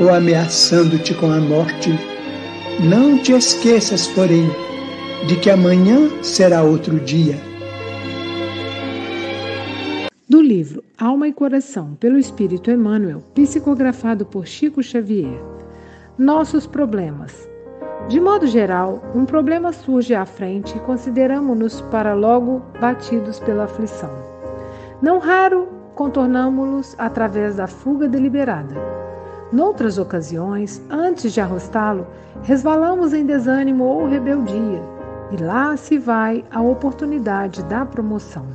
ou ameaçando-te com a morte. Não te esqueças, porém, de que amanhã será outro dia. Do livro Alma e Coração, pelo Espírito Emmanuel, psicografado por Chico Xavier. Nossos problemas. De modo geral, um problema surge à frente e consideramos-nos para logo batidos pela aflição. Não raro, contornamos-los através da fuga deliberada. Noutras ocasiões, antes de arrostá-lo, resvalamos em desânimo ou rebeldia, e lá se vai a oportunidade da promoção.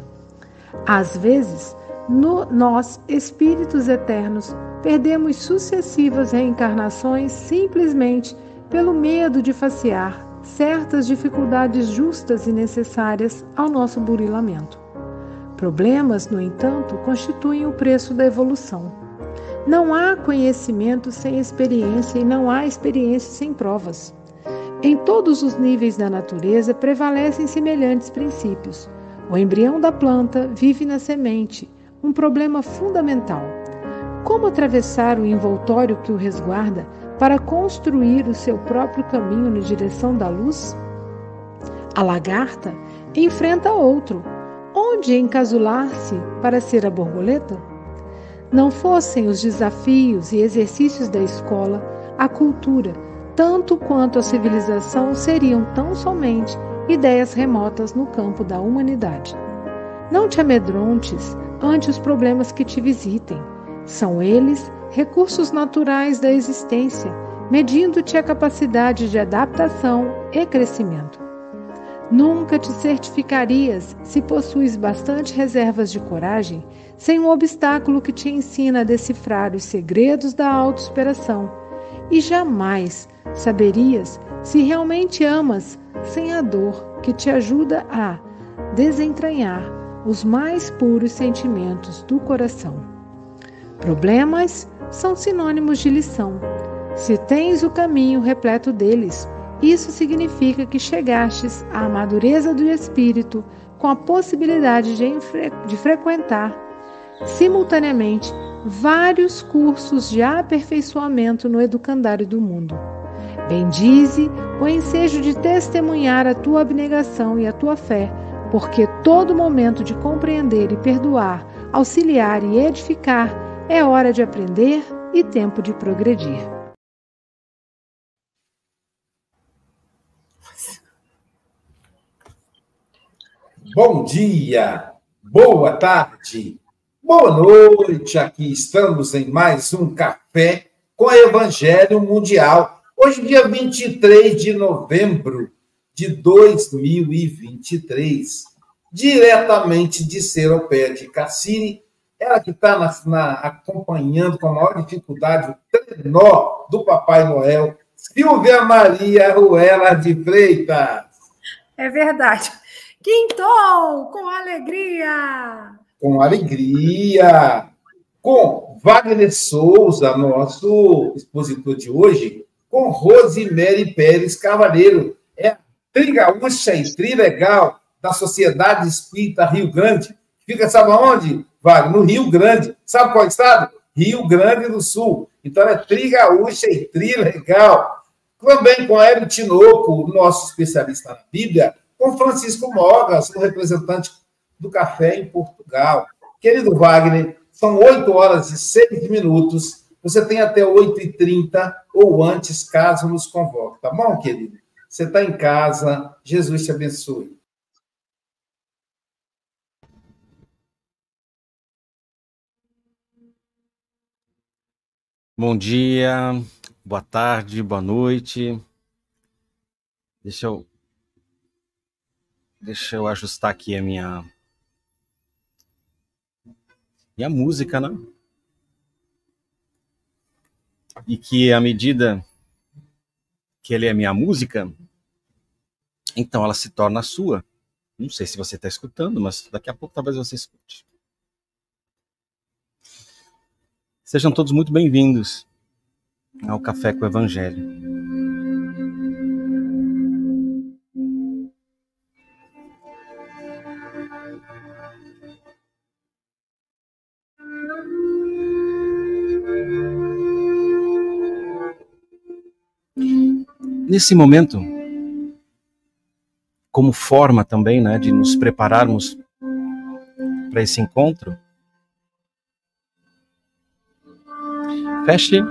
Às vezes, no, nós, espíritos eternos, perdemos sucessivas reencarnações simplesmente pelo medo de facear certas dificuldades justas e necessárias ao nosso burilamento. Problemas, no entanto, constituem o preço da evolução. Não há conhecimento sem experiência e não há experiência sem provas. Em todos os níveis da natureza prevalecem semelhantes princípios. O embrião da planta vive na semente, um problema fundamental. Como atravessar o envoltório que o resguarda para construir o seu próprio caminho na direção da luz? A lagarta enfrenta outro. Onde encasular-se para ser a borboleta? Não fossem os desafios e exercícios da escola, a cultura, tanto quanto a civilização, seriam tão somente ideias remotas no campo da humanidade. Não te amedrontes ante os problemas que te visitem. São eles recursos naturais da existência, medindo-te a capacidade de adaptação e crescimento. Nunca te certificarias se possuis bastante reservas de coragem sem um obstáculo que te ensina a decifrar os segredos da autossuperação, e jamais saberias se realmente amas sem a dor que te ajuda a desentranhar os mais puros sentimentos do coração. Problemas são sinônimos de lição. Se tens o caminho repleto deles, isso significa que chegastes à madureza do espírito com a possibilidade de, de frequentar simultaneamente vários cursos de aperfeiçoamento no educandário do mundo. Bendize o ensejo de testemunhar a tua abnegação e a tua fé, porque todo momento de compreender e perdoar, auxiliar e edificar é hora de aprender e tempo de progredir. Bom dia, boa tarde, Boa noite, aqui estamos em mais um café com Evangelho Mundial. Hoje, dia 23 de novembro de 2023, diretamente de Seropé de Cassini, ela que está acompanhando com a maior dificuldade o trenó do Papai Noel, Silvia Maria Ruela de Freitas. É verdade. Quintou com alegria! Com alegria! Com Wagner Souza, nosso expositor de hoje, com Rosemary Pérez Cavaleiro, é trigaúcha e trilegal da Sociedade Espírita Rio Grande. Fica, sabe onde, Wagner? No Rio Grande. Sabe qual estado? Rio Grande do Sul. Então, é trigaúcha e trilegal. Também com Hélio Tinoco, nosso especialista na Bíblia, com Francisco Mogas, o representante do café em Portugal. Querido Wagner, são 8 horas e 6 minutos. Você tem até 8h30 ou antes, caso nos convoque, tá bom, querido? Você está em casa, Jesus te abençoe. Bom dia, boa tarde, boa noite. Deixa eu Deixa eu ajustar aqui a minha minha música, né? E que à medida que ele é minha música, então ela se torna sua. Não sei se você está escutando, mas daqui a pouco talvez você escute. Sejam todos muito bem-vindos ao Café com o Evangelho. Nesse momento, como forma também né, de nos prepararmos para esse encontro, feche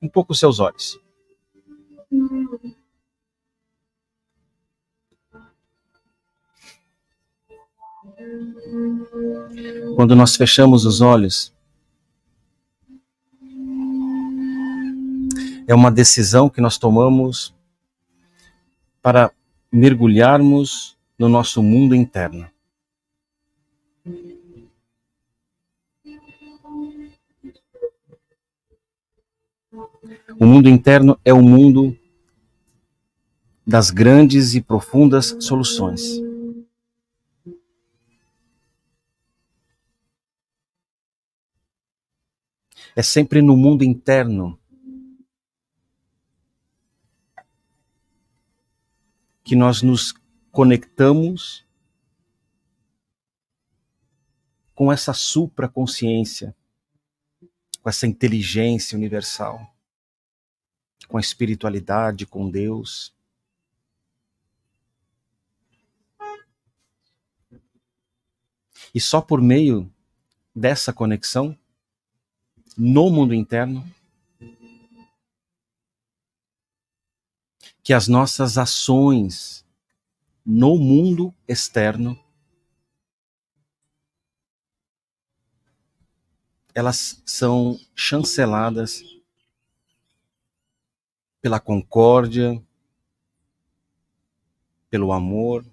um pouco os seus olhos. Quando nós fechamos os olhos, é uma decisão que nós tomamos para mergulharmos no nosso mundo interno. O mundo interno é o mundo das grandes e profundas soluções. É sempre no mundo interno que nós nos conectamos com essa supraconsciência, com essa inteligência universal, com a espiritualidade, com Deus. E só por meio dessa conexão, no mundo interno, que as nossas ações no mundo externo elas são chanceladas pela concórdia, pelo amor,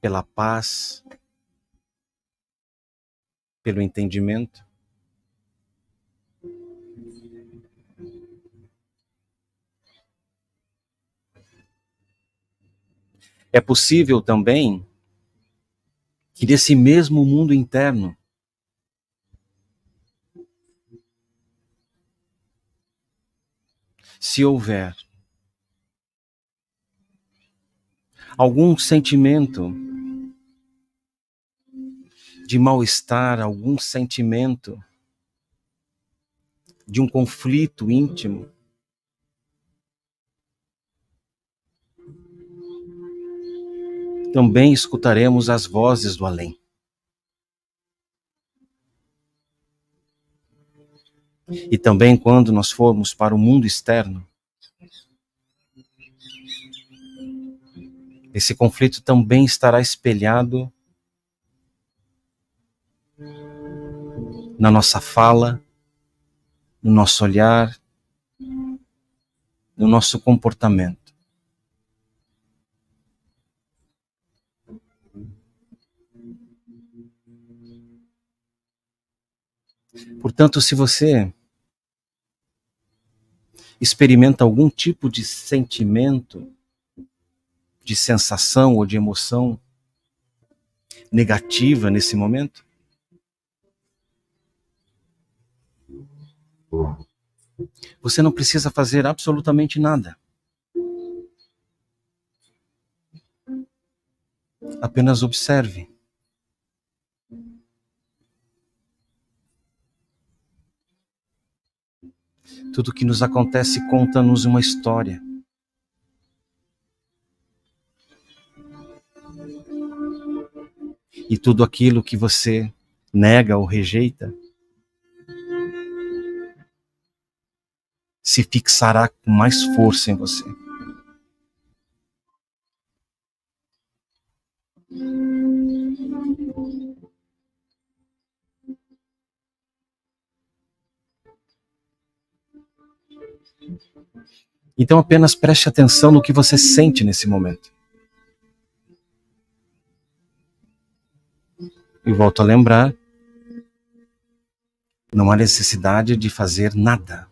pela paz, pelo entendimento. É possível também que desse mesmo mundo interno se houver algum sentimento de mal-estar, algum sentimento de um conflito íntimo, também escutaremos as vozes do além. E também quando nós formos para o mundo externo, esse conflito também estará espelhado na nossa fala, no nosso olhar, no nosso comportamento. Portanto, se você experimenta algum tipo de sentimento, de sensação ou de emoção negativa nesse momento, você não precisa fazer absolutamente nada. Apenas observe. Tudo que nos acontece conta-nos uma história. E tudo aquilo que você nega ou rejeita se fixará com mais força em você. Então apenas preste atenção no que você sente nesse momento. E volto a lembrar: não há necessidade de fazer nada.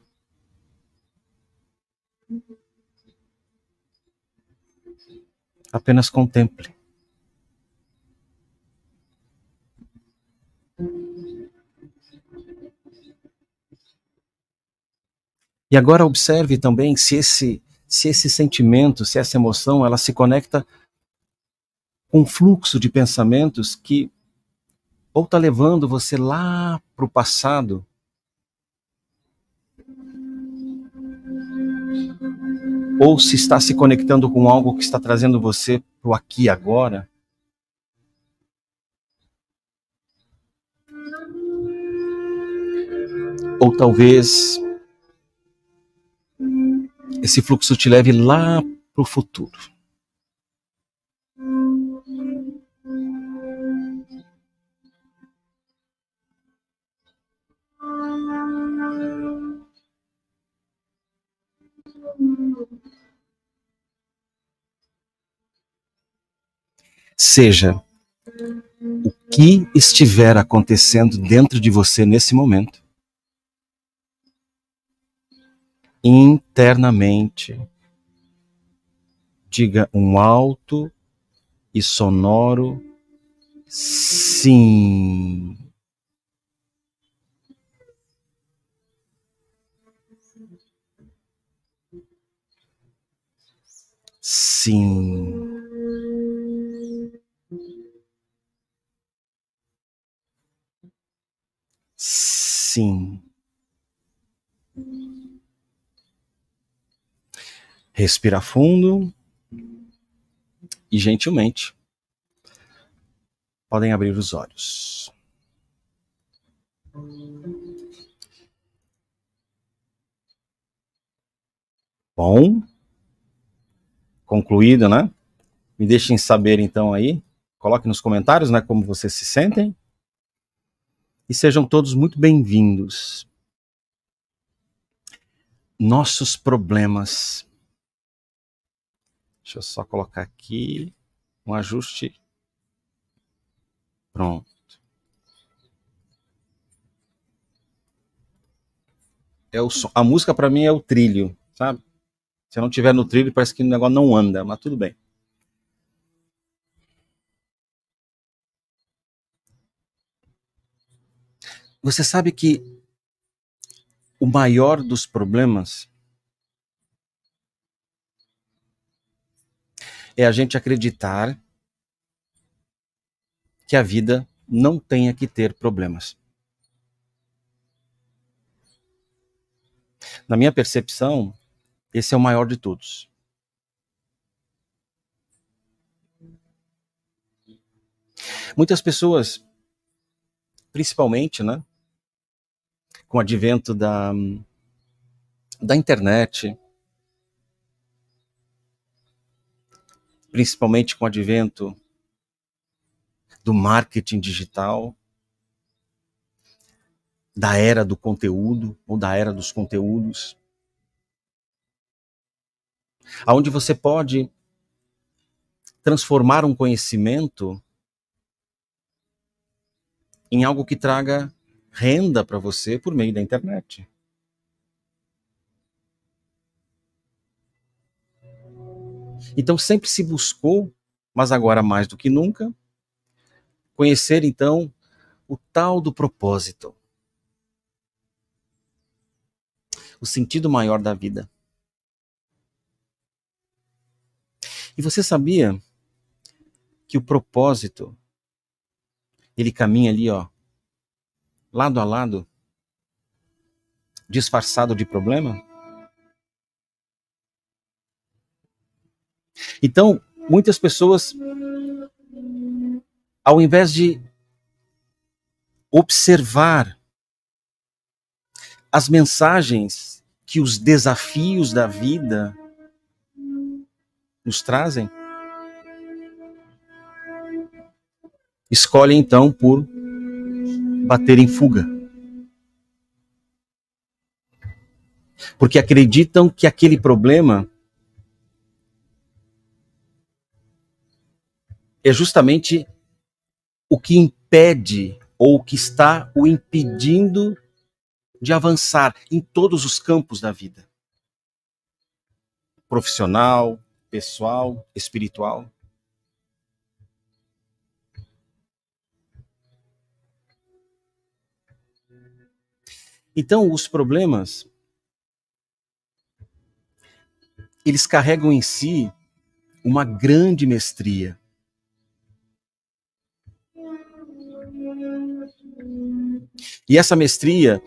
Apenas contemple. E agora observe também se esse, se esse sentimento, se essa emoção, ela se conecta com um fluxo de pensamentos que ou está levando você lá para o passado, ou se está se conectando com algo que está trazendo você para o aqui e agora. Ou talvez esse fluxo te leve lá para o futuro. Seja o que estiver acontecendo dentro de você nesse momento, internamente. Diga um alto e sonoro sim. Sim. Sim. Respira fundo e gentilmente podem abrir os olhos. Bom, concluído, né? Me deixem saber então aí, coloque nos comentários, né, como vocês se sentem. E sejam todos muito bem-vindos. Nossos problemas Deixa eu só colocar aqui um ajuste. Pronto. É o som. A música para mim é o trilho, sabe? Se eu não tiver no trilho, parece que o negócio não anda, mas tudo bem. Você sabe que o maior dos problemas é a gente acreditar que a vida não tenha que ter problemas. Na minha percepção, esse é o maior de todos. Muitas pessoas, principalmente, né, com o advento da, da internet, principalmente com o advento do marketing digital, da era do conteúdo ou da era dos conteúdos, aonde você pode transformar um conhecimento em algo que traga renda para você por meio da internet. Então sempre se buscou, mas agora mais do que nunca, conhecer então o tal do propósito. O sentido maior da vida. E você sabia que o propósito ele caminha ali, ó, lado a lado, disfarçado de problema? Então, muitas pessoas, ao invés de observar as mensagens que os desafios da vida nos trazem, escolhem então por bater em fuga. Porque acreditam que aquele problema é justamente o que impede ou o que está o impedindo de avançar em todos os campos da vida profissional, pessoal, espiritual. Então, os problemas eles carregam em si uma grande mestria. E essa mestria,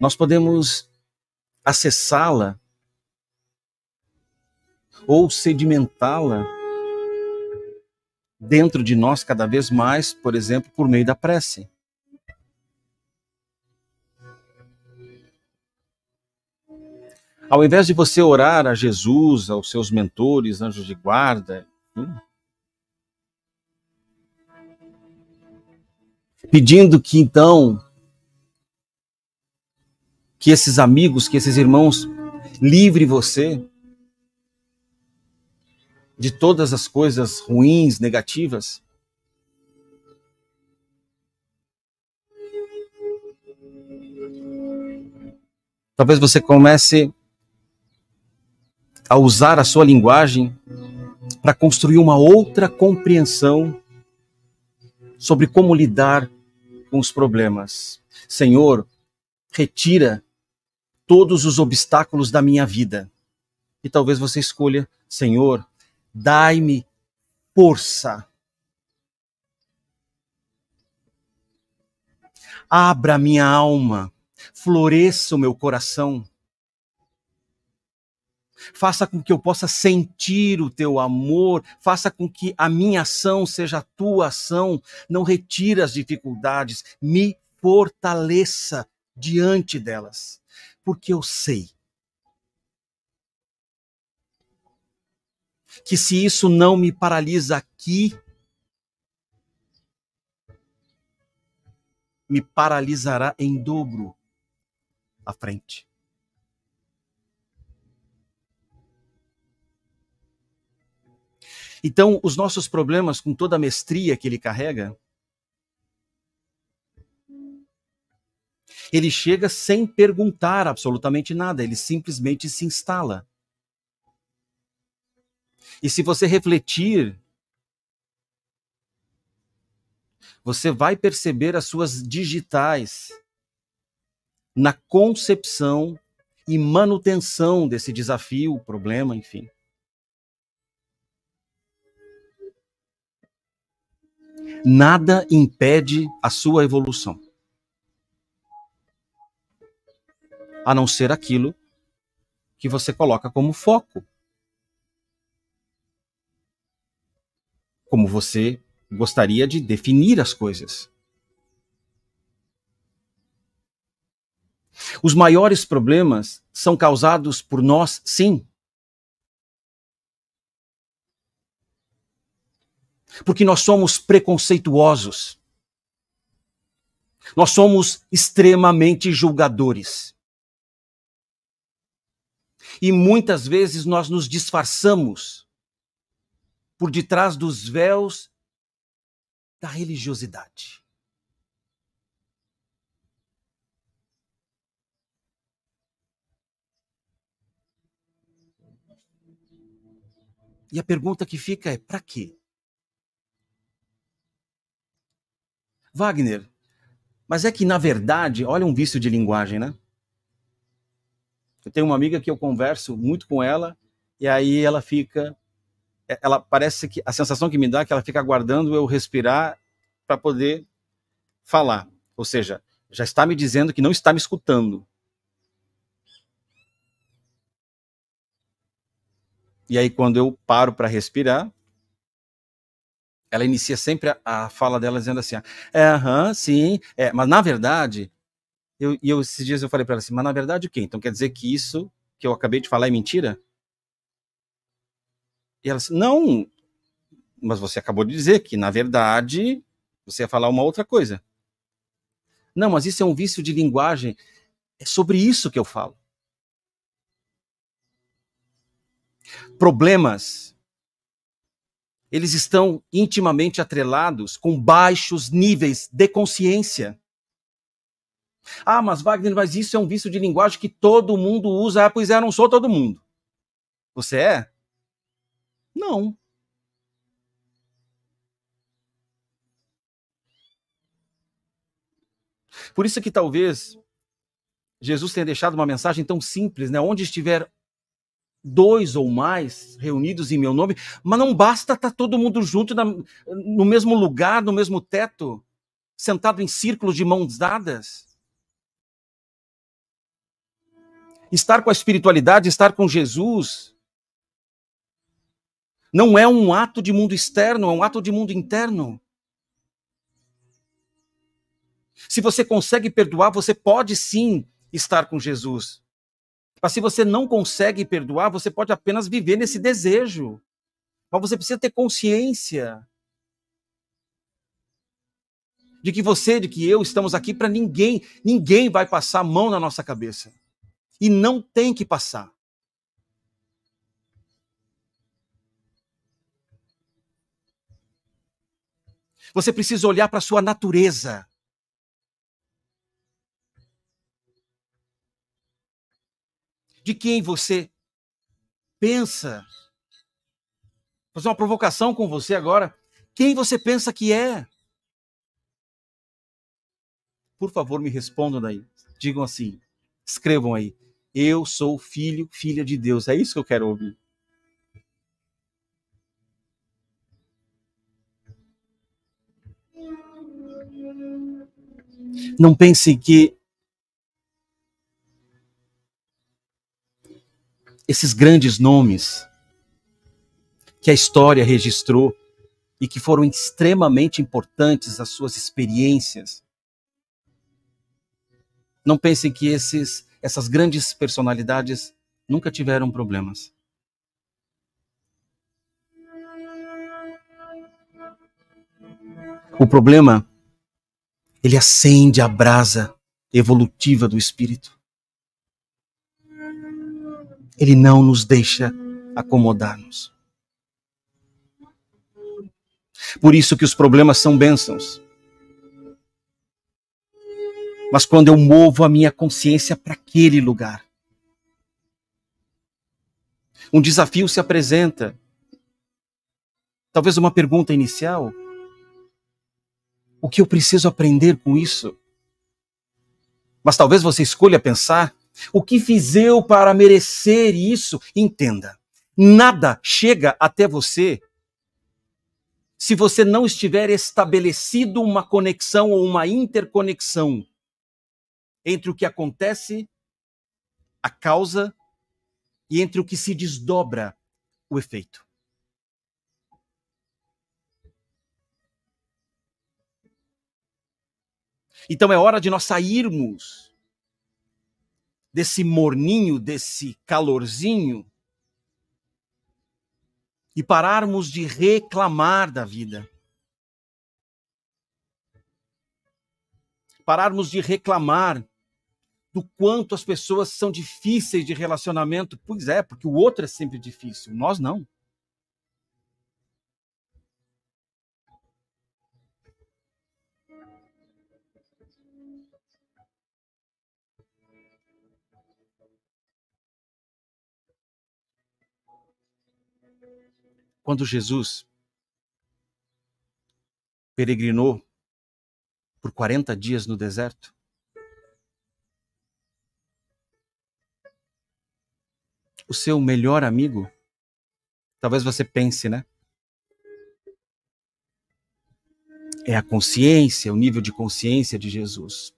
nós podemos acessá-la ou sedimentá-la dentro de nós cada vez mais, por exemplo, por meio da prece. Ao invés de você orar a Jesus, aos seus mentores, anjos de guarda, pedindo que então que esses amigos, que esses irmãos livre você de todas as coisas ruins, negativas. Talvez você comece a usar a sua linguagem para construir uma outra compreensão sobre como lidar com os problemas. Senhor, retira todos os obstáculos da minha vida. E talvez você escolha, Senhor, dai-me força. Abra minha alma, floresça o meu coração faça com que eu possa sentir o teu amor, faça com que a minha ação seja a tua ação, não retire as dificuldades, me fortaleça diante delas, porque eu sei que se isso não me paralisa aqui, me paralisará em dobro à frente. Então, os nossos problemas, com toda a mestria que ele carrega, ele chega sem perguntar absolutamente nada, ele simplesmente se instala. E se você refletir, você vai perceber as suas digitais na concepção e manutenção desse desafio, problema, enfim. Nada impede a sua evolução. A não ser aquilo que você coloca como foco. Como você gostaria de definir as coisas. Os maiores problemas são causados por nós, sim, porque nós somos preconceituosos. Nós somos extremamente julgadores. E muitas vezes nós nos disfarçamos por detrás dos véus da religiosidade. E a pergunta que fica é: para quê? Wagner, mas é que na verdade, olha um vício de linguagem, né? Eu tenho uma amiga que eu converso muito com ela e aí ela fica é, ela parece que a sensação que me dá é que ela fica aguardando eu respirar para poder falar. Ou seja, já está me dizendo que não está me escutando. E aí, quando eu paro para respirar, ela inicia sempre a, a, fala dela dizendo assim: é, aham, sim, é, mas na verdade, eu, e eu, esses dias eu falei para ela assim: mas na verdade o quê? Então quer dizer que isso que eu acabei de falar é mentira? E ela disse: não, mas você acabou de dizer que na verdade você ia falar uma outra coisa. Não, mas isso é um vício de linguagem. É sobre isso que eu falo. Problemas, eles estão intimamente atrelados com baixos níveis de consciência. Ah, mas Wagner, mas isso é um vício de linguagem que todo mundo usa. Ah, pois é, não sou todo mundo. Você é? Não. Por isso que talvez Jesus tenha deixado uma mensagem tão simples, né? Onde estiver dois ou mais reunidos em meu nome, mas não basta estar todo mundo junto na, no mesmo lugar, no mesmo teto, sentado em círculos de mãos dadas. Estar com a espiritualidade, estar com Jesus, não é um ato de mundo externo, é um ato de mundo interno. Se você consegue perdoar, você pode sim estar com Jesus. Mas se você não consegue perdoar, você pode apenas viver nesse desejo. Mas você precisa ter consciência de que você, de que eu estamos aqui para ninguém, ninguém vai passar a mão na nossa cabeça. E não tem que passar. Você precisa olhar para a sua natureza. De quem você pensa. Vou fazer uma provocação com você agora. Quem você pensa que é? Por favor, me respondam daí. Digam assim, escrevam aí. Eu sou filho, filha de Deus. É isso que eu quero ouvir. Não pense que esses grandes nomes que a história registrou e que foram extremamente importantes as suas experiências. Não pensem que esses, essas grandes personalidades nunca tiveram problemas. O problema ele acende a brasa evolutiva do espírito. Ele não nos deixa acomodar-nos. Por isso que os problemas são bênçãos. Mas quando eu movo a minha consciência para aquele lugar, um desafio se apresenta. Talvez uma pergunta inicial: o que eu preciso aprender com isso? Mas talvez você escolha pensar: o que fiz eu para merecer isso? Entenda, nada chega até você se você não estiver estabelecido uma conexão ou uma interconexão entre o que acontece, a causa, e entre o que se desdobra, o efeito. Então é hora de nós sairmos desse morninho, desse calorzinho e pararmos de reclamar da vida. pararmos de reclamar do quanto as pessoas são difíceis de relacionamento. Pois é, porque o outro é sempre difícil, nós não. Quando Jesus peregrinou por 40 dias no deserto, o seu melhor amigo, talvez você pense, né? É a consciência, o nível de consciência de Jesus.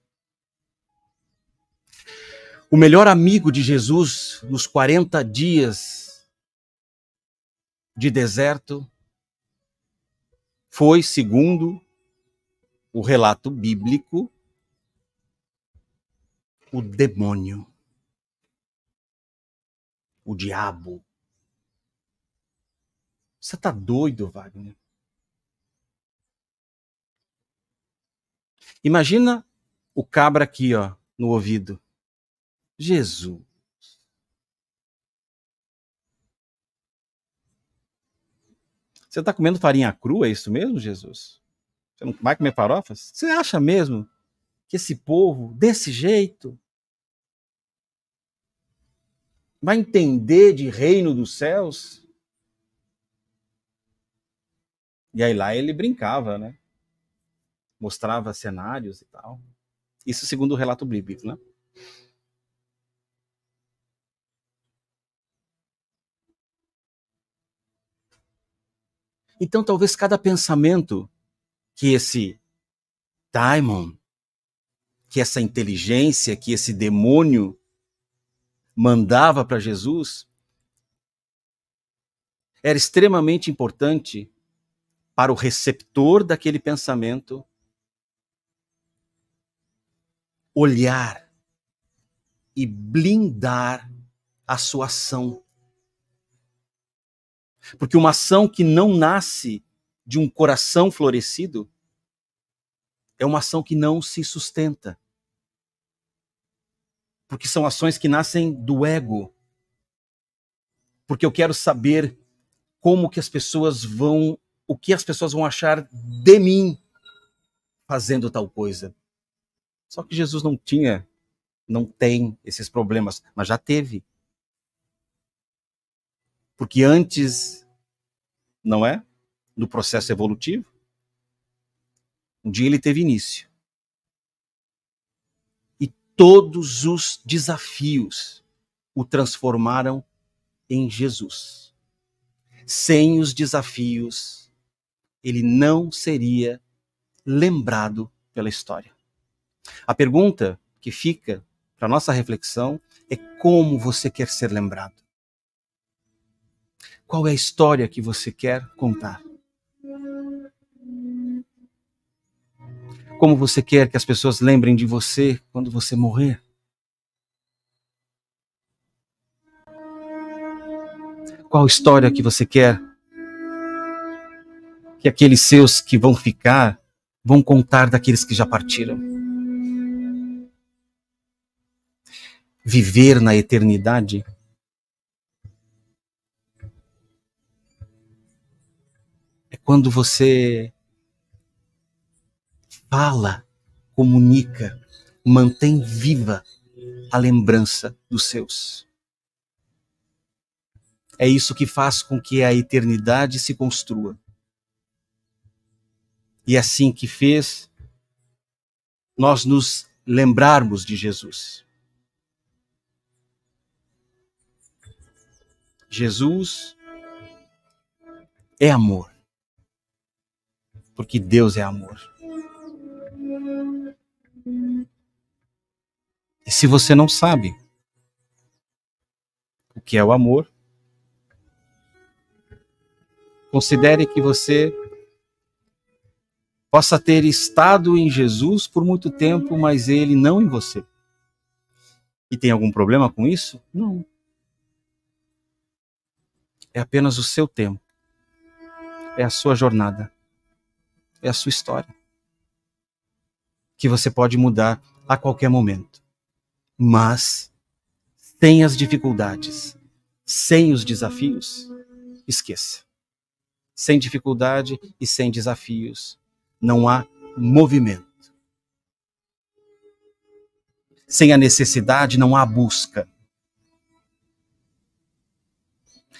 O melhor amigo de Jesus nos 40 dias de deserto foi, segundo o relato bíblico, o demônio, o diabo. Você tá doido, Wagner? Imagina o cabra aqui, ó, no ouvido. Jesus. Você está comendo farinha crua, é isso mesmo, Jesus? Você não vai comer farofas? Você acha mesmo que esse povo, desse jeito, vai entender de reino dos céus? E aí lá ele brincava, né? Mostrava cenários e tal. Isso segundo o relato bíblico, né? Então, talvez cada pensamento que esse daimon, que essa inteligência, que esse demônio mandava para Jesus, era extremamente importante para o receptor daquele pensamento olhar e blindar a sua ação porque uma ação que não nasce de um coração florescido é uma ação que não se sustenta. Porque são ações que nascem do ego. Porque eu quero saber como que as pessoas vão, o que as pessoas vão achar de mim fazendo tal coisa. Só que Jesus não tinha, não tem esses problemas, mas já teve. Porque antes, não é? No processo evolutivo, um dia ele teve início. E todos os desafios o transformaram em Jesus. Sem os desafios, ele não seria lembrado pela história. A pergunta que fica para nossa reflexão é como você quer ser lembrado. Qual é a história que você quer contar? Como você quer que as pessoas lembrem de você quando você morrer? Qual história que você quer que aqueles seus que vão ficar vão contar daqueles que já partiram? Viver na eternidade quando você fala, comunica, mantém viva a lembrança dos seus. É isso que faz com que a eternidade se construa. E é assim que fez nós nos lembrarmos de Jesus. Jesus é amor porque Deus é amor. E se você não sabe o que é o amor, considere que você possa ter estado em Jesus por muito tempo, mas ele não em você. E tem algum problema com isso? Não. É apenas o seu tempo. É a sua jornada é a sua história. que você pode mudar a qualquer momento. Mas, sem as dificuldades, sem os desafios, esqueça. Sem dificuldade e sem desafios, não há movimento. Sem a necessidade, não há busca.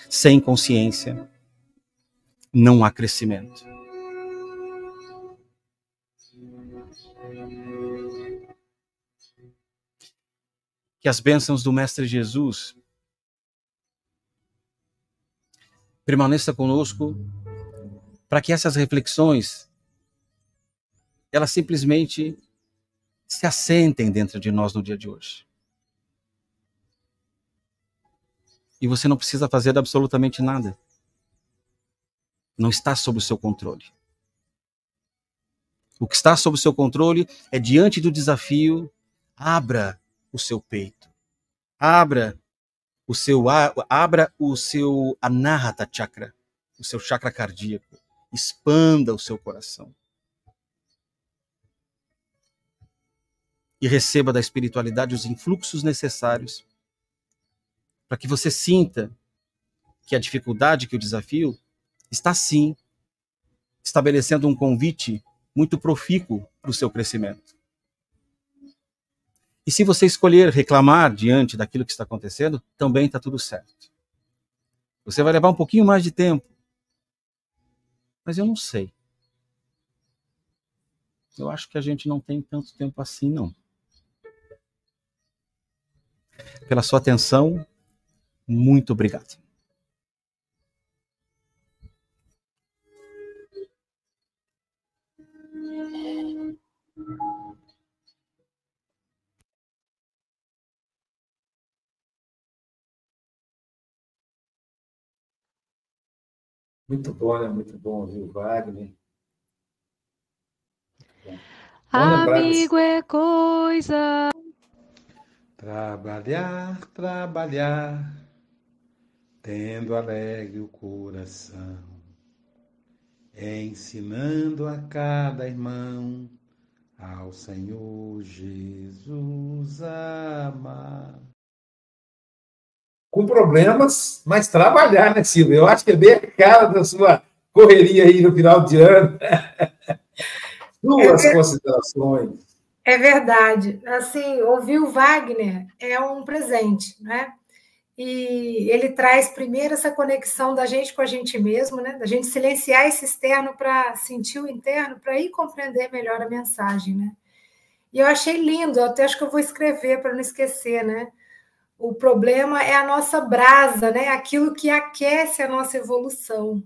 Sem consciência, não há crescimento. Que as bênçãos do Mestre Jesus permaneça conosco para que essas reflexões elas simplesmente se assentem dentro de nós no dia de hoje. E você não precisa fazer absolutamente nada. Não está sob o seu controle. O que está sob o seu controle é diante do desafio, abra o seu peito. Abra o seu abra o seu anahata chakra, o seu chakra cardíaco. Expanda o seu coração. E receba da espiritualidade os influxos necessários para que você sinta que a dificuldade, que o desafio está sim estabelecendo um convite muito profícuo para o seu crescimento. E se você escolher reclamar diante daquilo que está acontecendo, também está tudo certo. Você vai levar um pouquinho mais de tempo. Mas eu não sei. Eu acho que a gente não tem tanto tempo assim, não. Pela sua atenção, muito obrigado. Muito bom, né? Muito bom ouvir o Wagner. Amigo é coisa. Trabalhar, trabalhar, tendo alegre o coração, ensinando a cada irmão ao Senhor Jesus amar com problemas, mas trabalhar, né, Silvia? Eu acho que é bem a cara da sua correria aí no final de ano. Duas é considerações. É verdade. Assim, ouvir o Wagner é um presente, né? E ele traz primeiro essa conexão da gente com a gente mesmo, né? Da gente silenciar esse externo para sentir o interno, para ir compreender melhor a mensagem, né? E eu achei lindo, até acho que eu vou escrever para não esquecer, né? O problema é a nossa brasa, né? Aquilo que aquece a nossa evolução.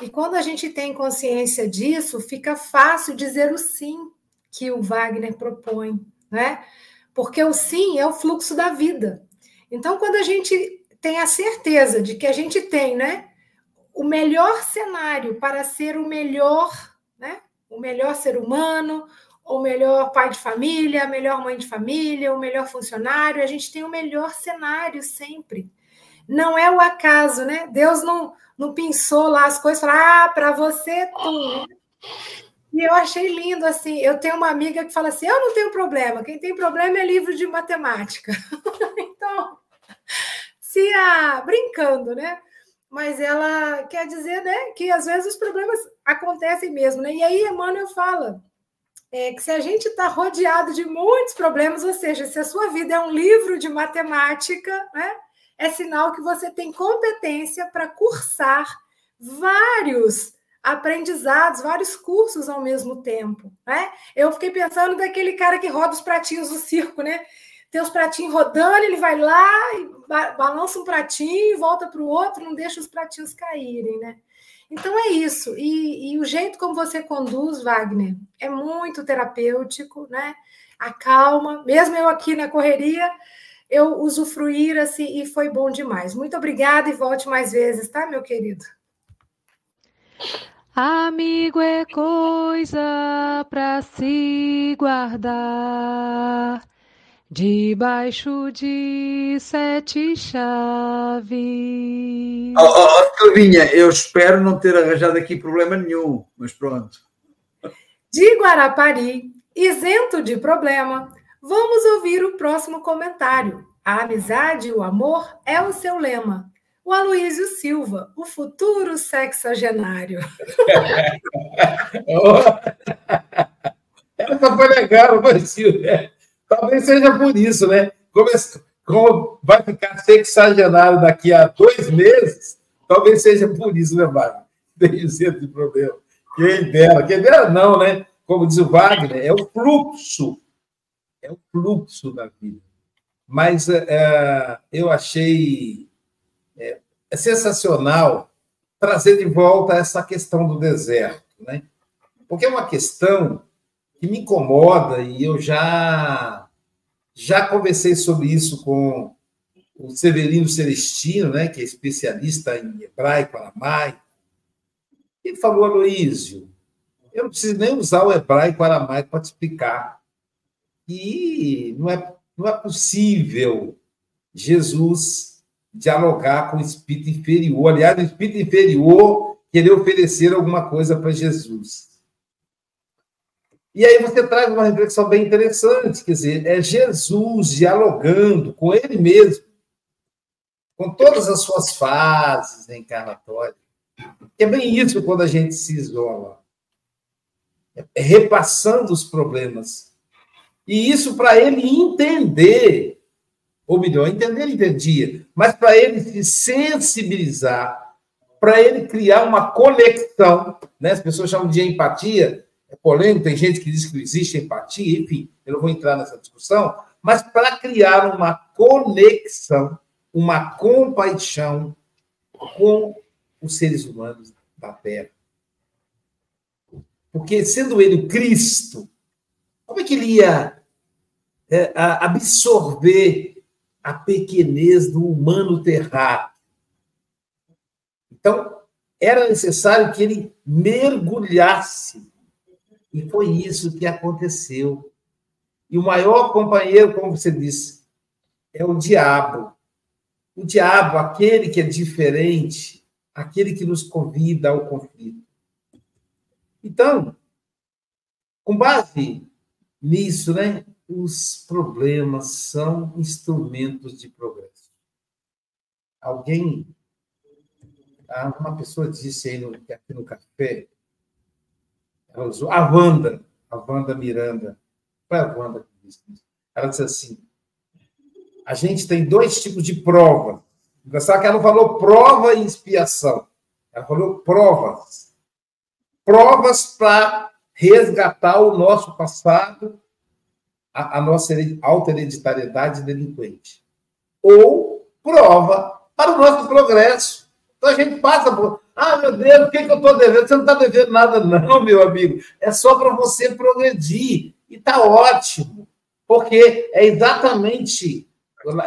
E quando a gente tem consciência disso, fica fácil dizer o sim que o Wagner propõe, né? Porque o sim é o fluxo da vida. Então, quando a gente tem a certeza de que a gente tem, né, o melhor cenário para ser o melhor, né, o melhor ser humano, o melhor pai de família, a melhor mãe de família, o melhor funcionário, a gente tem o melhor cenário sempre. Não é o acaso, né? Deus não, não pensou lá as coisas, falou, ah, para você tudo. E eu achei lindo, assim, eu tenho uma amiga que fala assim, eu não tenho problema, quem tem problema é livro de matemática. então, se a... brincando, né? Mas ela quer dizer, né, que às vezes os problemas acontecem mesmo, né? E aí Emmanuel fala, é que se a gente está rodeado de muitos problemas, ou seja, se a sua vida é um livro de matemática, né, é sinal que você tem competência para cursar vários aprendizados, vários cursos ao mesmo tempo, né? Eu fiquei pensando daquele cara que roda os pratinhos do circo, né? Tem os pratinhos rodando, ele vai lá balança um pratinho, volta para o outro, não deixa os pratinhos caírem, né? Então é isso. E, e, o jeito como você conduz, Wagner, é muito terapêutico, né? Acalma. Mesmo eu aqui na correria, eu usufruir assim e foi bom demais. Muito obrigada e volte mais vezes, tá, meu querido? Amigo é coisa para se guardar Debaixo de sete chaves. Oh, oh, eu espero não ter arranjado aqui problema nenhum, mas pronto. De Guarapari, Isento de problema, vamos ouvir o próximo comentário. A amizade e o amor é o seu lema. O Aloísio Silva, o futuro sexagenário. Essa foi legal, mas Silvia. Talvez seja por isso, né? Como, como vai ficar sexagenário daqui a dois meses, talvez seja por isso, né, Wagner? Tem centro de problema. Quem dera, quem dera não, né? Como diz o Wagner, é o fluxo, é o fluxo da vida. Mas é, eu achei é, é sensacional trazer de volta essa questão do deserto, né? Porque é uma questão que me incomoda e eu já já conversei sobre isso com o Severino Celestino, né, que é especialista em hebraico, aramaico. Ele falou, Aloísio, eu não preciso nem usar o hebraico aramaico para te explicar. E não é, não é possível Jesus dialogar com o espírito inferior. Aliás, o espírito inferior querer oferecer alguma coisa para Jesus. E aí você traz uma reflexão bem interessante, quer dizer, é Jesus dialogando com ele mesmo, com todas as suas fases encarnatórias. É bem isso quando a gente se isola. É repassando os problemas. E isso para ele entender, ou melhor, entender ele entendia, mas para ele se sensibilizar, para ele criar uma conexão, né? as pessoas chamam de empatia, é polêmico, tem gente que diz que não existe empatia, enfim, eu não vou entrar nessa discussão, mas para criar uma conexão, uma compaixão com os seres humanos da Terra. Porque, sendo ele o Cristo, como é que ele ia é, absorver a pequenez do humano terráqueo? Então, era necessário que ele mergulhasse e foi isso que aconteceu. E o maior companheiro, como você disse, é o diabo. O diabo, aquele que é diferente, aquele que nos convida ao conflito. Então, com base nisso, né, os problemas são instrumentos de progresso. Alguém, ah, uma pessoa disse aí no, aqui no café, a Wanda, a Wanda Miranda, foi a Wanda que disse isso. Ela disse assim: a gente tem dois tipos de prova. Engraçado que ela não falou prova e expiação. Ela falou provas. Provas para resgatar o nosso passado, a, a nossa alta hereditariedade delinquente. Ou prova para o nosso progresso. Então a gente passa por. Ah, meu Deus, o que, que eu estou devendo? Você não está devendo nada, não, meu amigo. É só para você progredir. E está ótimo. Porque é exatamente.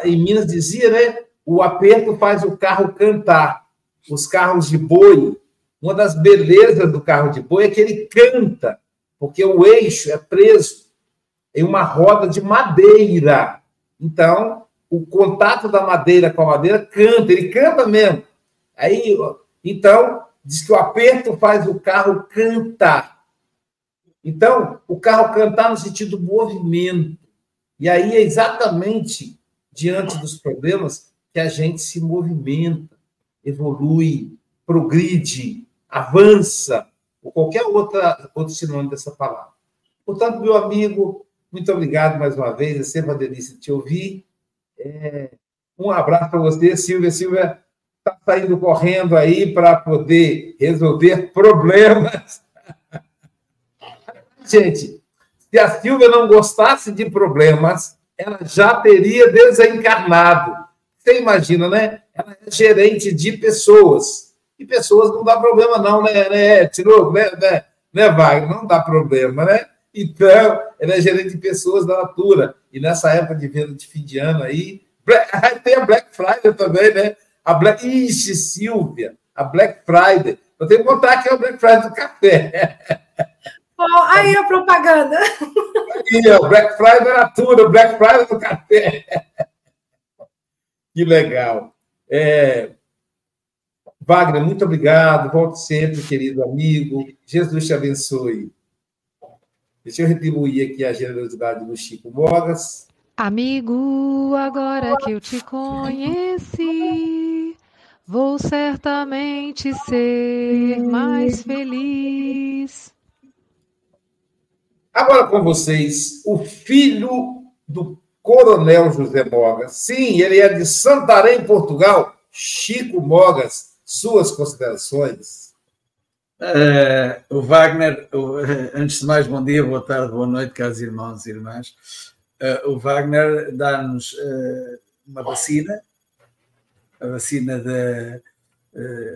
Em Minas dizia, né? O aperto faz o carro cantar. Os carros de boi. Uma das belezas do carro de boi é que ele canta, porque o eixo é preso em uma roda de madeira. Então, o contato da madeira com a madeira canta, ele canta mesmo. Aí então, diz que o aperto faz o carro cantar. Então, o carro cantar no sentido do movimento. E aí é exatamente diante dos problemas que a gente se movimenta, evolui, progride, avança, ou qualquer outra, outro sinônimo dessa palavra. Portanto, meu amigo, muito obrigado mais uma vez, é sempre uma delícia te ouvir. É, um abraço para você, Silvia. Silvia, está saindo correndo aí para poder resolver problemas. Gente, se a Silvia não gostasse de problemas, ela já teria desencarnado. Você imagina, né? Ela é gerente de pessoas. E pessoas não dá problema, não, né, né Tirou, né, né, né, Wagner? Não dá problema, né? Então, ela é gerente de pessoas da Natura. E nessa época de venda de fim de ano aí, tem a Black Friday também, né? A Black... Ixi, Silvia, a Black Friday. Eu tenho que contar aqui a Black Friday do café. Oh, aí a propaganda. Aí, o Black Friday era tudo, o Black Friday do café. Que legal. É... Wagner, muito obrigado. Volte sempre, querido amigo. Jesus te abençoe. Deixa eu retribuir aqui a generosidade do Chico Mogas. Amigo, agora que eu te conheci, vou certamente ser mais feliz. Agora com vocês, o filho do Coronel José Mogas. Sim, ele é de Santarém, Portugal. Chico Mogas, suas considerações. Uh, o Wagner, antes de mais, bom dia, boa tarde, boa noite, caros irmãos e irmãs. Uh, o Wagner dá-nos uh, uma vacina, a vacina da,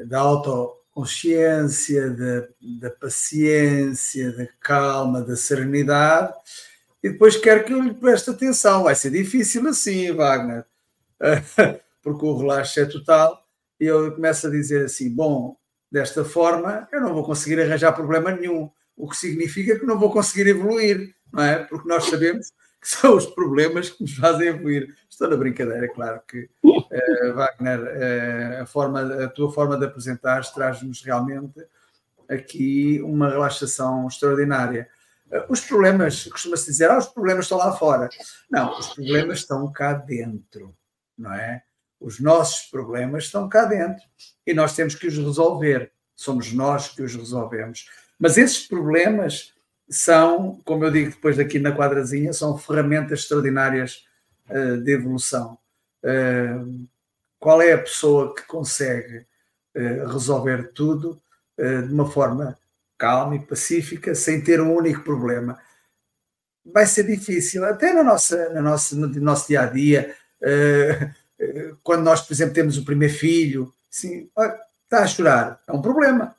da autoconsciência, da, da paciência, da calma, da serenidade, e depois quer que eu lhe preste atenção. Vai ser difícil assim, Wagner, porque o relaxo é total. E eu começo a dizer assim: bom, Desta forma, eu não vou conseguir arranjar problema nenhum, o que significa que não vou conseguir evoluir, não é? Porque nós sabemos que são os problemas que nos fazem evoluir. Estou na brincadeira, claro que uh, Wagner, uh, a, forma, a tua forma de apresentar traz-nos realmente aqui uma relaxação extraordinária. Uh, os problemas, costuma-se dizer, ah, os problemas estão lá fora. Não, os problemas estão cá dentro, não é? Os nossos problemas estão cá dentro e nós temos que os resolver. Somos nós que os resolvemos. Mas esses problemas são, como eu digo depois daqui na quadrazinha, são ferramentas extraordinárias uh, de evolução. Uh, qual é a pessoa que consegue uh, resolver tudo de uma forma calma e pacífica, sem ter um único problema? Vai ser difícil, até na nossa, na nossa, no nosso dia a dia quando nós, por exemplo, temos o primeiro filho, assim, está a chorar, é um problema.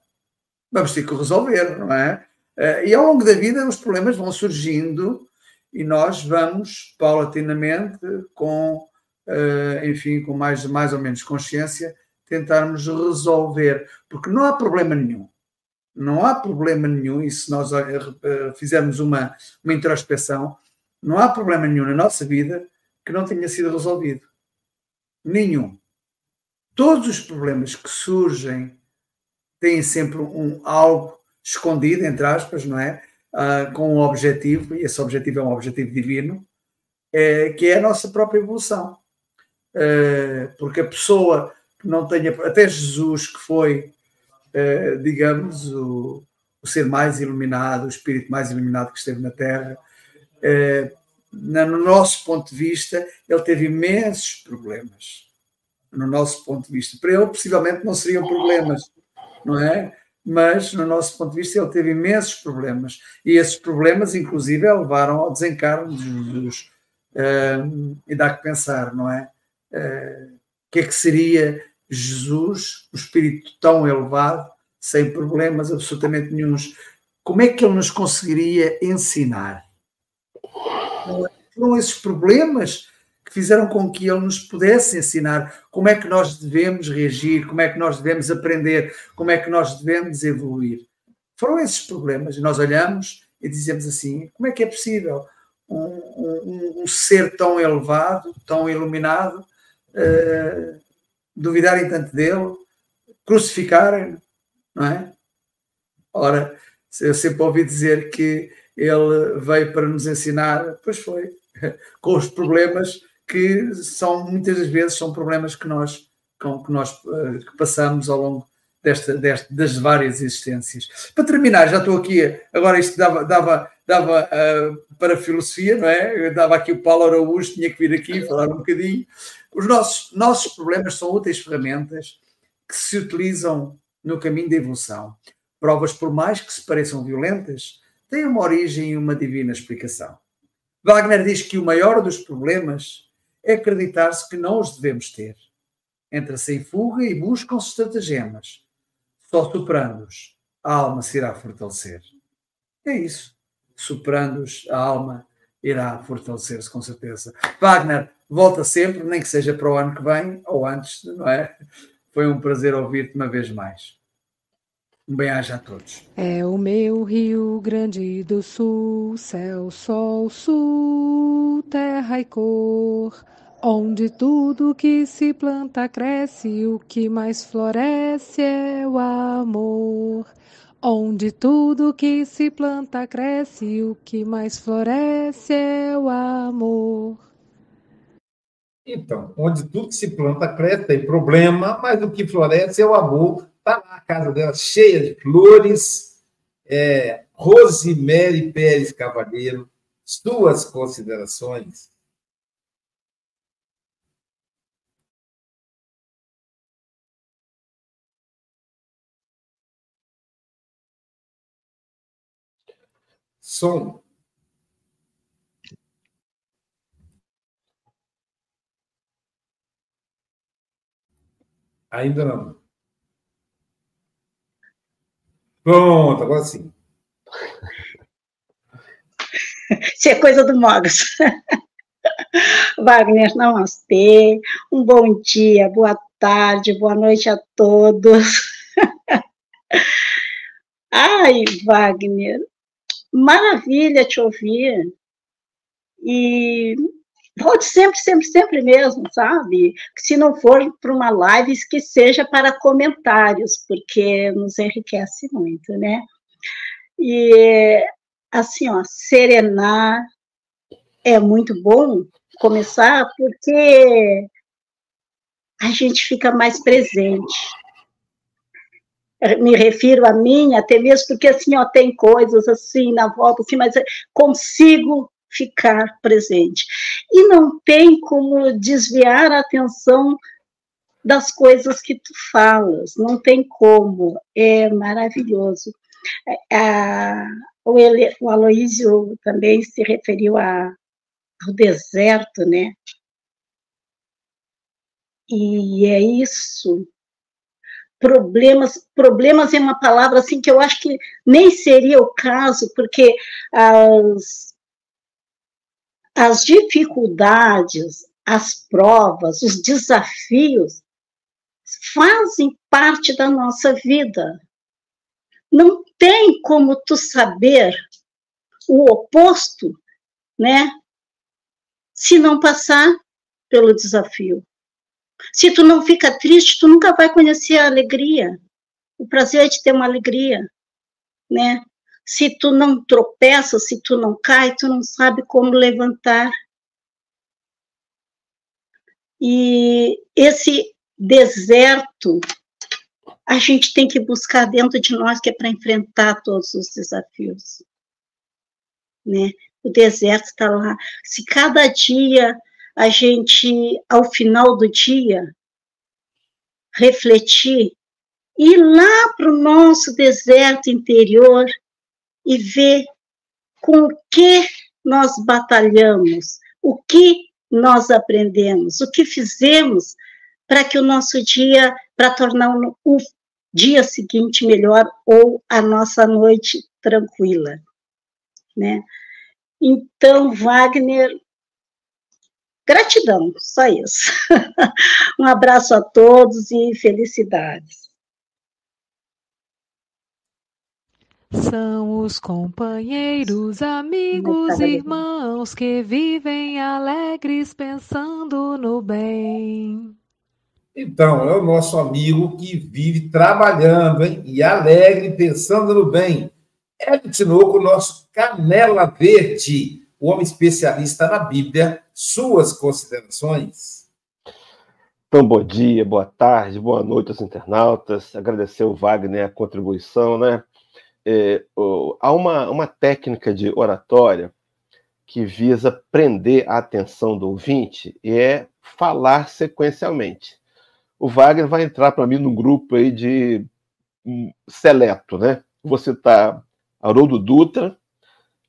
Vamos ter que resolver, não é? Eh, e ao longo da vida os problemas vão surgindo e nós vamos paulatinamente, com, eh, enfim, com mais, mais ou menos consciência, tentarmos resolver, porque não há problema nenhum. Não há problema nenhum, e se nós eh, fizermos uma, uma introspeção, não há problema nenhum na nossa vida que não tenha sido resolvido. Nenhum. Todos os problemas que surgem têm sempre um algo escondido, entre aspas, não é? Uh, com um objetivo, e esse objetivo é um objetivo divino, é, que é a nossa própria evolução. Uh, porque a pessoa que não tenha, até Jesus, que foi, uh, digamos, o, o, ser mais iluminado, o espírito mais iluminado que esteve na Terra, no nosso ponto de vista, ele teve imensos problemas. No nosso ponto de vista. Para ele, possivelmente, não seriam problemas, não é? Mas, no nosso ponto de vista, ele teve imensos problemas. E esses problemas, inclusive, levaram ao desencarno de Jesus. Uh, e dá que pensar, não é? Uh, o que é que seria Jesus, o espírito tão elevado, sem problemas absolutamente nenhums? Como é que ele nos conseguiria ensinar? Foram esses problemas fizeram com que ele nos pudesse ensinar como é que nós devemos reagir, como é que nós devemos aprender, como é que nós devemos evoluir. Foram esses problemas. E nós olhamos e dizemos assim: como é que é possível um, um, um ser tão elevado, tão iluminado, uh, duvidarem tanto dele, crucificarem, não é? Ora, eu sempre ouvi dizer que ele veio para nos ensinar, pois foi, com os problemas que são muitas das vezes são problemas que nós que nós eh, que passamos ao longo desta, desta, das várias existências. Para terminar, já estou aqui, agora isto dava, dava, dava uh, para a filosofia, não é? Eu dava aqui o Paulo Araújo, tinha que vir aqui falar um bocadinho. Os nossos, nossos problemas são úteis ferramentas que se utilizam no caminho da evolução. Provas, por mais que se pareçam violentas, têm uma origem e uma divina explicação. Wagner diz que o maior dos problemas é acreditar-se que não os devemos ter. Entra-se em fuga e buscam-se estratagemas. Só superando-os, a alma se irá fortalecer. É isso. Superando-os, a alma irá fortalecer-se com certeza. Wagner, volta sempre, nem que seja para o ano que vem ou antes, não é? Foi um prazer ouvir-te uma vez mais. Um bem-aja a todos. É o meu Rio Grande do Sul, céu, sol, sul, terra e cor, onde tudo que se planta cresce, o que mais floresce é o amor. Onde tudo que se planta cresce, o que mais floresce é o amor. Então, onde tudo que se planta cresce, tem problema, mas o que floresce é o amor. Está lá a casa dela cheia de flores. É, Rosemary Pérez Cavalheiro, suas considerações. Som. Ainda não. Pronto, agora sim. Isso é coisa do Mogos. Wagner, namastê. Um bom dia, boa tarde, boa noite a todos. Ai, Wagner, maravilha te ouvir. E pode sempre, sempre, sempre mesmo, sabe? Se não for para uma live, que seja para comentários, porque nos enriquece muito, né? E assim, ó, serenar é muito bom começar porque a gente fica mais presente me refiro a mim, até mesmo porque assim, ó, tem coisas assim na volta, assim, mas consigo ficar presente. E não tem como desviar a atenção das coisas que tu falas, não tem como, é maravilhoso. É, o, Ele, o Aloísio também se referiu a, ao deserto, né? E é isso problemas, problemas é uma palavra assim que eu acho que nem seria o caso, porque as, as dificuldades, as provas, os desafios fazem parte da nossa vida. Não tem como tu saber o oposto, né? Se não passar pelo desafio. Se tu não fica triste, tu nunca vai conhecer a alegria. O prazer de ter uma alegria, né? Se tu não tropeça, se tu não cai, tu não sabe como levantar. E esse deserto a gente tem que buscar dentro de nós que é para enfrentar todos os desafios. Né? O deserto está lá. Se cada dia a gente, ao final do dia, refletir, ir lá para o nosso deserto interior e ver com o que nós batalhamos, o que nós aprendemos, o que fizemos para que o nosso dia, para tornar o dia seguinte melhor ou a nossa noite tranquila, né? Então, Wagner Gratidão, só isso. um abraço a todos e felicidades. São os companheiros, amigos, irmãos que vivem alegres pensando no bem. Então, é o nosso amigo que vive trabalhando, hein? E alegre pensando no bem. Hélio Tinoco, nosso canela verde o homem especialista na Bíblia, suas considerações. Então, bom dia, boa tarde, boa noite aos internautas. Agradecer o Wagner a contribuição, né? É, há uma, uma técnica de oratória que visa prender a atenção do ouvinte e é falar sequencialmente. O Wagner vai entrar para mim no grupo aí de um, seleto, né? Vou citar Haroldo Dutra,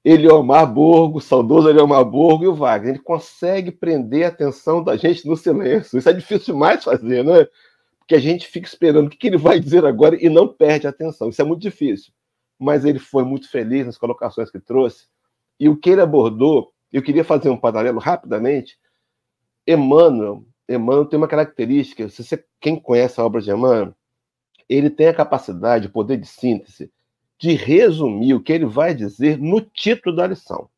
Eliomar Borgo, saudoso Eliomar Borgo e o Wagner. Ele consegue prender a atenção da gente no silêncio. Isso é difícil demais fazer, né? Porque a gente fica esperando o que ele vai dizer agora e não perde a atenção. Isso é muito difícil. Mas ele foi muito feliz nas colocações que trouxe. E o que ele abordou, eu queria fazer um paralelo rapidamente. Emmanuel, Emmanuel tem uma característica, se você, quem conhece a obra de Emmanuel, ele tem a capacidade, o poder de síntese, de resumir o que ele vai dizer no título da lição.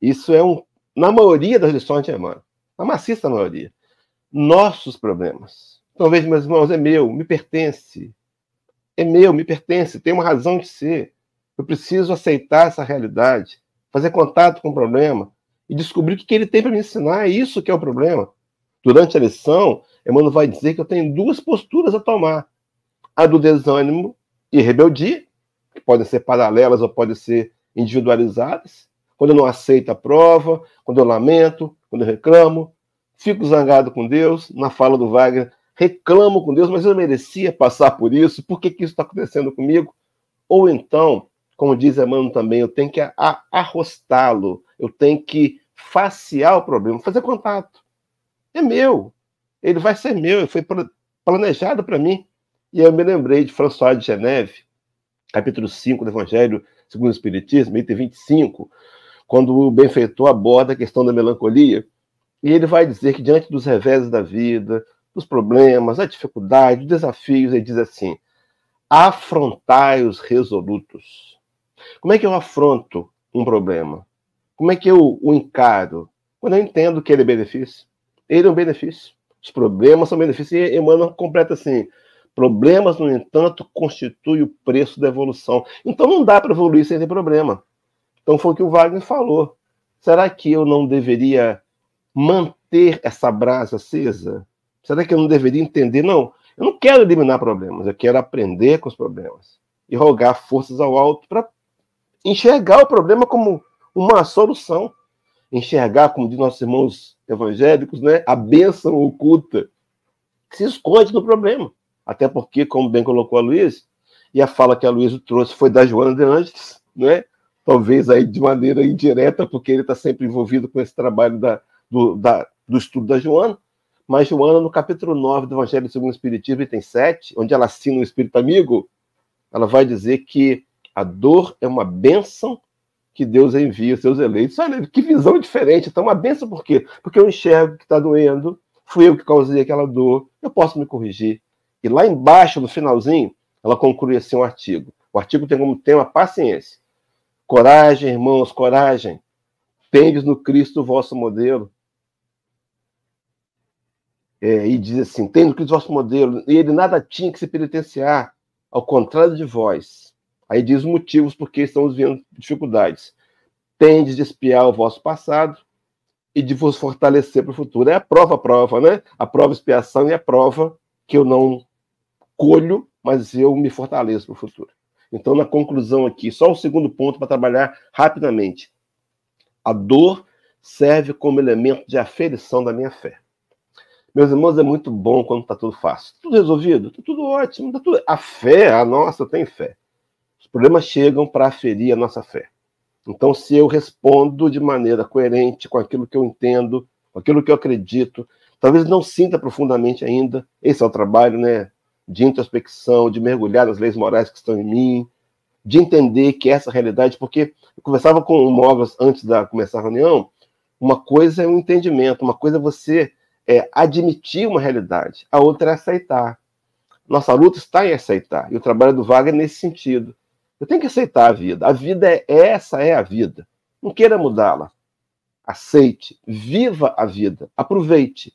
Isso é um, na maioria das lições de Emmanuel, na maciça maioria. Nossos problemas. Talvez, meus irmãos, é meu, me pertence. é meu, me pertence, tem uma razão de ser. Eu preciso aceitar essa realidade, fazer contato com o problema e descobrir o que ele tem para me ensinar. É isso que é o problema. Durante a lição, Emmanuel vai dizer que eu tenho duas posturas a tomar: a do desânimo e rebeldia, que podem ser paralelas ou podem ser individualizadas. Quando eu não aceito a prova, quando eu lamento, quando eu reclamo, fico zangado com Deus. Na fala do Wagner, reclamo com Deus, mas eu merecia passar por isso, por que, que isso está acontecendo comigo? Ou então, como diz Emmanuel também, eu tenho que arrostá-lo, eu tenho que facear o problema, fazer contato. É meu, ele vai ser meu, foi planejado para mim. E eu me lembrei de François de Geneve, capítulo 5 do Evangelho segundo o Espiritismo, item 25, quando o benfeitor aborda a questão da melancolia, e ele vai dizer que diante dos reveses da vida, dos problemas, da dificuldade, dos desafios, ele diz assim: afrontai os resolutos. Como é que eu afronto um problema? Como é que eu o encaro? Quando eu entendo que ele é benefício. Ele é um benefício. Os problemas são benefícios. E Emmanuel completa assim: problemas, no entanto, constituem o preço da evolução. Então não dá para evoluir sem ter problema. Então foi o que o Wagner falou. Será que eu não deveria manter essa brasa acesa? Será que eu não deveria entender? Não, eu não quero eliminar problemas, eu quero aprender com os problemas e rogar forças ao alto para enxergar o problema como uma solução. Enxergar, como diz nossos irmãos evangélicos, né, a bênção oculta que se esconde no problema. Até porque, como bem colocou a Luiz, e a fala que a Luiz trouxe foi da Joana de Anjos, né? talvez aí de maneira indireta, porque ele está sempre envolvido com esse trabalho da, do, da, do estudo da Joana, mas Joana, no capítulo 9 do Evangelho segundo o Espiritismo, item 7, onde ela assina o Espírito Amigo, ela vai dizer que a dor é uma bênção que Deus envia aos seus eleitos. Olha, que visão diferente. Então, uma bênção por quê? Porque eu enxergo que está doendo, fui eu que causei aquela dor, eu posso me corrigir. E lá embaixo, no finalzinho, ela conclui assim um artigo. O artigo tem como tema paciência. Coragem, irmãos, coragem. Tendes no Cristo o vosso modelo. É, e diz assim: tem no Cristo o vosso modelo. E ele nada tinha que se penitenciar, ao contrário de vós. Aí diz os motivos porque estamos vendo dificuldades. Tendes de espiar o vosso passado e de vos fortalecer para o futuro. É a prova, a prova, né? A prova, expiação e a prova que eu não colho, mas eu me fortaleço para o futuro. Então, na conclusão aqui, só o segundo ponto para trabalhar rapidamente. A dor serve como elemento de aferição da minha fé. Meus irmãos, é muito bom quando está tudo fácil. Tudo resolvido, está tudo ótimo. Tá tudo... A fé, a nossa, tem fé. Os problemas chegam para aferir a nossa fé. Então, se eu respondo de maneira coerente com aquilo que eu entendo, com aquilo que eu acredito, talvez não sinta profundamente ainda, esse é o trabalho, né? De introspecção, de mergulhar nas leis morais que estão em mim, de entender que essa realidade, porque eu conversava com o Mogas antes de começar a reunião, uma coisa é um entendimento, uma coisa é você é, admitir uma realidade, a outra é aceitar. Nossa luta está em aceitar, e o trabalho do Wagner é nesse sentido. Eu tenho que aceitar a vida. A vida é essa, é a vida. Não queira mudá-la. Aceite, viva a vida, aproveite.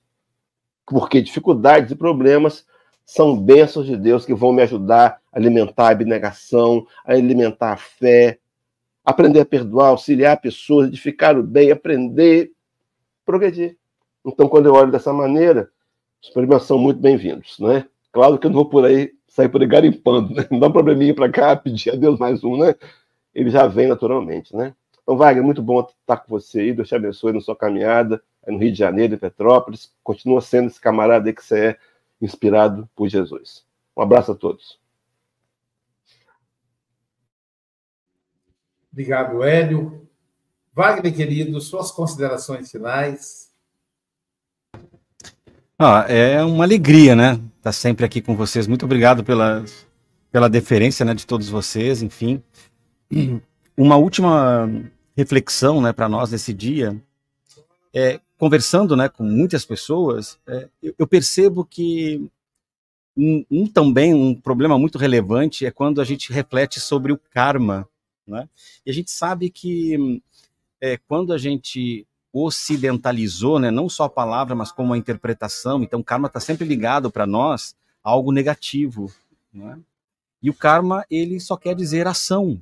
Porque dificuldades e problemas são bênçãos de Deus que vão me ajudar a alimentar a abnegação, a alimentar a fé, aprender a perdoar, auxiliar pessoas, edificar o bem, aprender, progredir. Então, quando eu olho dessa maneira, os problemas são muito bem-vindos, né? Claro que eu não vou por aí sair por aí garimpando, né? Não dá um probleminha para cá, pedir a Deus mais um, né? Ele já vem naturalmente, né? Então, Wagner, muito bom estar com você aí, Deus te abençoe na sua caminhada no Rio de Janeiro, em Petrópolis. Continua sendo esse camarada aí que você é inspirado por Jesus. Um abraço a todos. Obrigado, Hélio. Wagner, querido, suas considerações finais. Ah, é uma alegria, né? Estar tá sempre aqui com vocês. Muito obrigado pela, pela deferência né, de todos vocês, enfim. Uma última reflexão né, para nós nesse dia é conversando né, com muitas pessoas, é, eu, eu, percebo que um, um, também um problema muito relevante é quando a gente reflete sobre o karma. Né? E a gente sabe que é, quando a gente ocidentalizou, né, não só a palavra, mas como a interpretação, então karma está sempre ligado para nós a algo negativo. Né? E o karma, ele só quer dizer ação.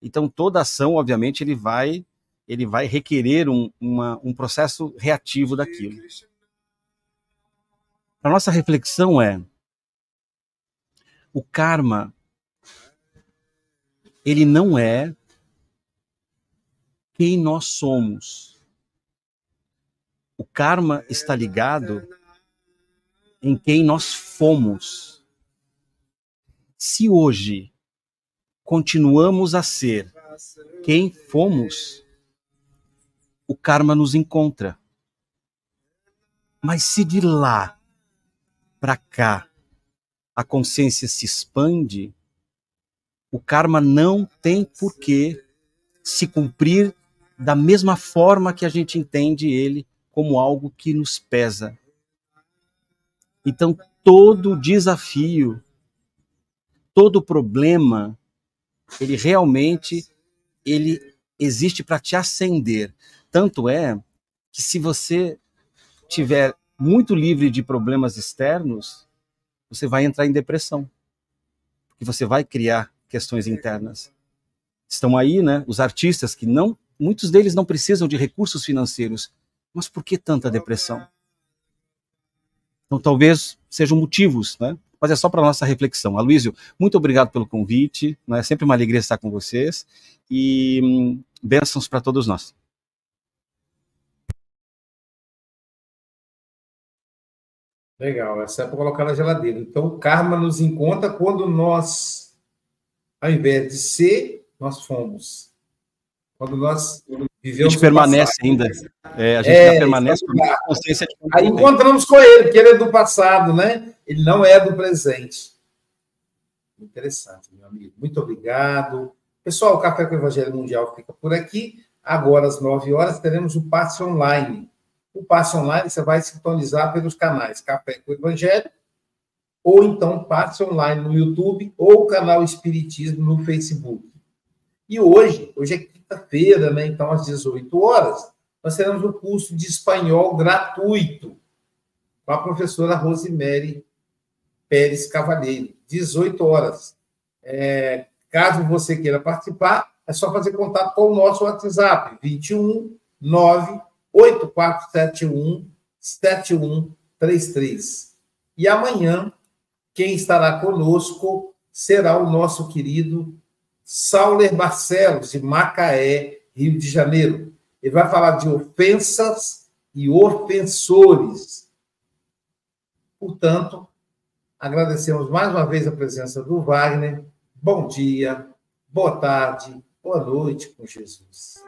Então, toda ação, obviamente, ele vai ele vai requerer um, uma, um processo reativo daquilo. A nossa reflexão é: o karma, ele não é quem nós somos. O karma está ligado em quem nós fomos. Se hoje continuamos a ser quem fomos, o karma nos encontra. Mas se de lá para cá a consciência se expande, o karma não tem por que se cumprir da mesma forma que a gente entende ele como algo que nos pesa. Então, todo desafio, todo problema, ele realmente ele existe para te acender. Tanto é que se você tiver muito livre de problemas externos, você vai entrar em depressão. Porque você vai criar questões internas. Estão aí, né, os artistas que não, muitos deles não precisam de recursos financeiros. Mas por que tanta depressão? Então talvez sejam motivos, né? Mas é só para nossa reflexão. Aloysio, muito obrigado pelo convite. Né? É sempre uma alegria estar com vocês. E hum, bênçãos para todos nós. Legal, essa é para colocar na geladeira. Então, o karma nos encontra quando nós, ao invés de ser, nós fomos. Quando nós vivemos. A gente permanece passado. ainda. É, a gente é, permanece com a consciência de Aí encontramos com ele, porque ele é do passado, né? Ele não é do presente. Interessante, meu amigo. Muito obrigado. Pessoal, o Café com o Evangelho Mundial fica por aqui. Agora, às 9 horas, teremos o passe online o passe online você vai sintonizar pelos canais Café com o Evangelho, ou então passe online no YouTube, ou o canal Espiritismo no Facebook. E hoje, hoje é quinta-feira, né? Então, às 18 horas, nós teremos um curso de espanhol gratuito com a professora Rosemary Pérez Cavalheiro, 18 horas. É, caso você queira participar, é só fazer contato com o nosso WhatsApp, 21 9 8471 7133. E amanhã, quem estará conosco será o nosso querido Sauler Barcelos, de Macaé, Rio de Janeiro. Ele vai falar de ofensas e ofensores. Portanto, agradecemos mais uma vez a presença do Wagner. Bom dia, boa tarde, boa noite com Jesus.